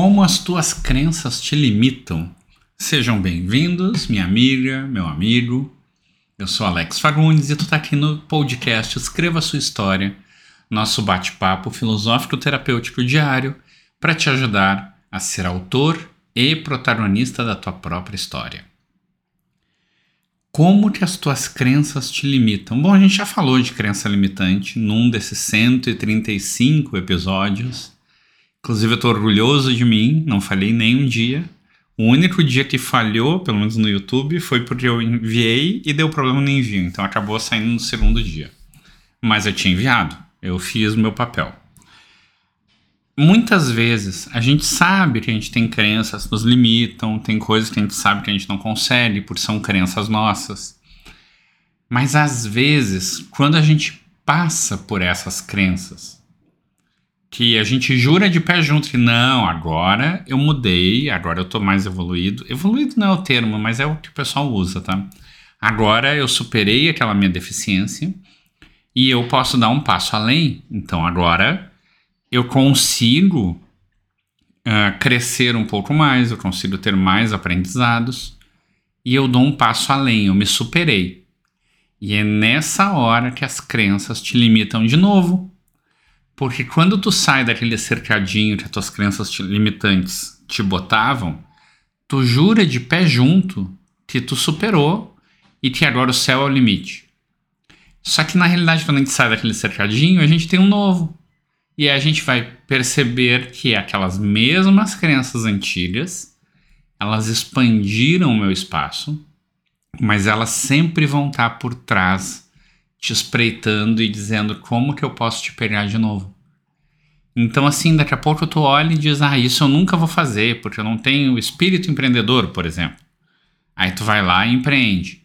Como as tuas crenças te limitam? Sejam bem-vindos, minha amiga, meu amigo. Eu sou Alex Fagundes e tu tá aqui no podcast Escreva Sua História, nosso bate-papo filosófico terapêutico diário para te ajudar a ser autor e protagonista da tua própria história. Como que as tuas crenças te limitam? Bom, a gente já falou de crença limitante num desses 135 episódios. Inclusive, eu estou orgulhoso de mim, não falhei nem um dia. O único dia que falhou, pelo menos no YouTube, foi porque eu enviei e deu problema no envio. Então acabou saindo no segundo dia. Mas eu tinha enviado, eu fiz o meu papel. Muitas vezes a gente sabe que a gente tem crenças que nos limitam, tem coisas que a gente sabe que a gente não consegue, porque são crenças nossas. Mas às vezes, quando a gente passa por essas crenças, que a gente jura de pé junto que não, agora eu mudei, agora eu tô mais evoluído. Evoluído não é o termo, mas é o que o pessoal usa, tá? Agora eu superei aquela minha deficiência e eu posso dar um passo além. Então agora eu consigo uh, crescer um pouco mais, eu consigo ter mais aprendizados e eu dou um passo além, eu me superei. E é nessa hora que as crenças te limitam de novo porque quando tu sai daquele cercadinho que as tuas crenças te, limitantes te botavam, tu jura de pé junto que tu superou e que agora o céu é o limite. Só que na realidade, quando a gente sai daquele cercadinho, a gente tem um novo. E a gente vai perceber que aquelas mesmas crenças antigas, elas expandiram o meu espaço, mas elas sempre vão estar por trás te espreitando e dizendo como que eu posso te pegar de novo. Então, assim, daqui a pouco tu olha e diz, ah, isso eu nunca vou fazer, porque eu não tenho espírito empreendedor, por exemplo. Aí tu vai lá e empreende.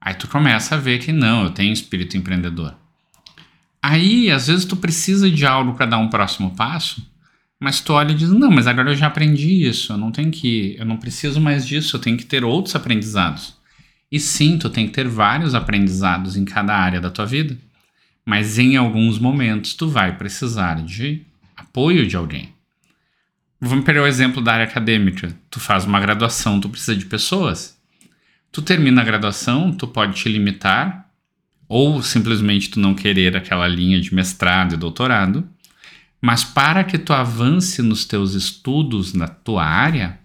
Aí tu começa a ver que não, eu tenho espírito empreendedor. Aí, às vezes, tu precisa de algo para dar um próximo passo, mas tu olha e diz, não, mas agora eu já aprendi isso, eu não tenho que, eu não preciso mais disso, eu tenho que ter outros aprendizados. E sim, tu tem que ter vários aprendizados em cada área da tua vida, mas em alguns momentos tu vai precisar de apoio de alguém. Vamos pegar o exemplo da área acadêmica. Tu faz uma graduação, tu precisa de pessoas. Tu termina a graduação, tu pode te limitar ou simplesmente tu não querer aquela linha de mestrado e doutorado, mas para que tu avance nos teus estudos na tua área,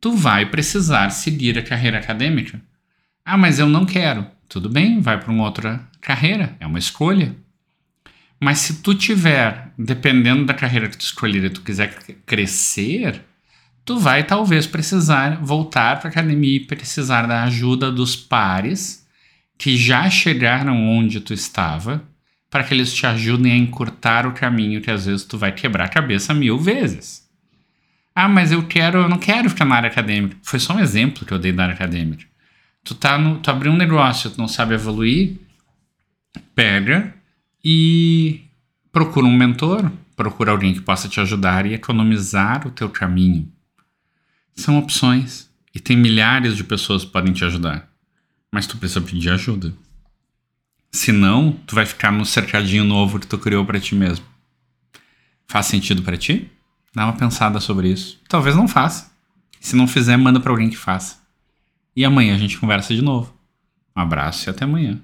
tu vai precisar seguir a carreira acadêmica. Ah, mas eu não quero. Tudo bem, vai para uma outra carreira, é uma escolha. Mas se tu tiver, dependendo da carreira que tu escolher, tu quiser crescer, tu vai talvez precisar voltar para a academia e precisar da ajuda dos pares que já chegaram onde tu estava, para que eles te ajudem a encurtar o caminho que às vezes tu vai quebrar a cabeça mil vezes. Ah, mas eu quero, eu não quero ficar na área acadêmica. Foi só um exemplo que eu dei da área acadêmica. Tu tá no, tu abriu um negócio, tu não sabe evoluir, pega e procura um mentor, procura alguém que possa te ajudar e economizar o teu caminho. São opções e tem milhares de pessoas que podem te ajudar, mas tu precisa pedir ajuda. Senão, tu vai ficar no cercadinho novo que tu criou para ti mesmo. Faz sentido para ti? Dá uma pensada sobre isso. Talvez não faça. Se não fizer, manda para alguém que faça. E amanhã a gente conversa de novo. Um abraço e até amanhã.